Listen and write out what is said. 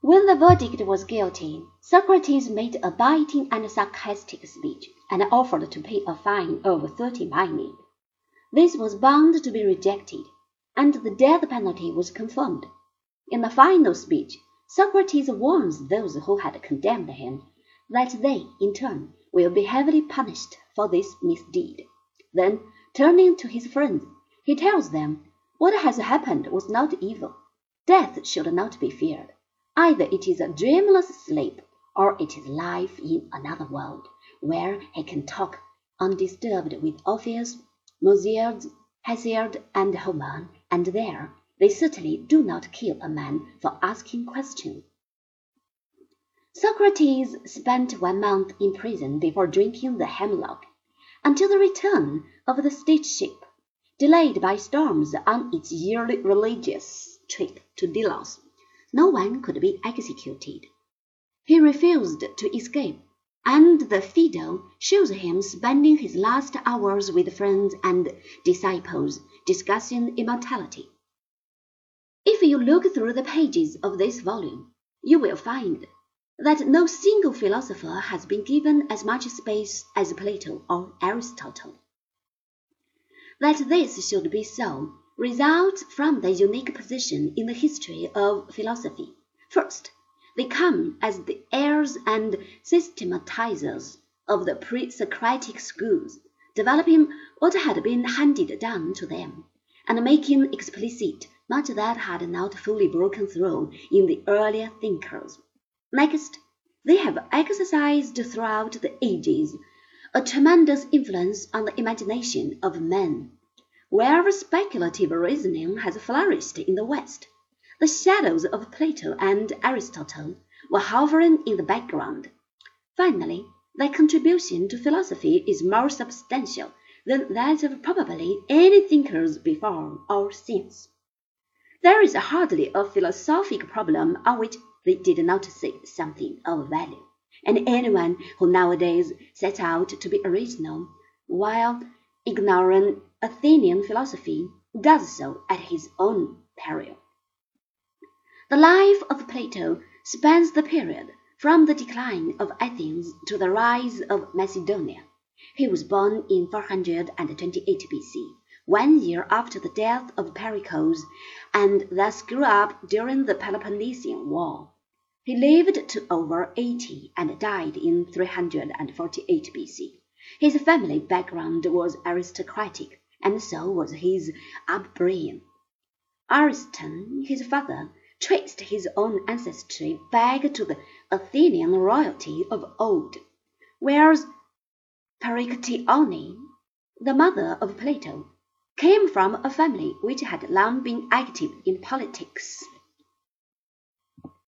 When the verdict was guilty, Socrates made a biting and sarcastic speech, and offered to pay a fine of thirty minae. This was bound to be rejected, and the death penalty was confirmed. In the final speech, Socrates warns those who had condemned him that they, in turn, will be heavily punished for this misdeed. Then, turning to his friends, he tells them what has happened was not evil. Death should not be feared. Either it is a dreamless sleep, or it is life in another world, where he can talk undisturbed with Orpheus, Musæus, Hesiod, and Homer, and there they certainly do not kill a man for asking questions. Socrates spent one month in prison before drinking the hemlock, until the return of the state ship, delayed by storms on its yearly religious trip to Delos no one could be executed. He refused to escape, and the Phaedo shows him spending his last hours with friends and disciples discussing immortality. If you look through the pages of this volume, you will find that no single philosopher has been given as much space as Plato or Aristotle. That this should be so results from their unique position in the history of philosophy. First, they come as the heirs and systematizers of the pre-Socratic schools, developing what had been handed down to them, and making explicit much that had not fully broken through in the earlier thinkers. Next, they have exercised throughout the ages a tremendous influence on the imagination of men wherever speculative reasoning has flourished in the West, the shadows of Plato and Aristotle were hovering in the background. Finally, their contribution to philosophy is more substantial than that of probably any thinkers before or since. There is hardly a philosophic problem on which they did not say something of value, and anyone who nowadays sets out to be original, while ignoring Athenian philosophy, does so at his own peril. The life of Plato spans the period from the decline of Athens to the rise of Macedonia. He was born in 428 B.C., one year after the death of Pericles, and thus grew up during the Peloponnesian War. He lived to over 80 and died in 348 B.C. His family background was aristocratic and so was his upbringing. Ariston, his father, traced his own ancestry back to the Athenian royalty of old, whereas Perictione, the mother of Plato, came from a family which had long been active in politics.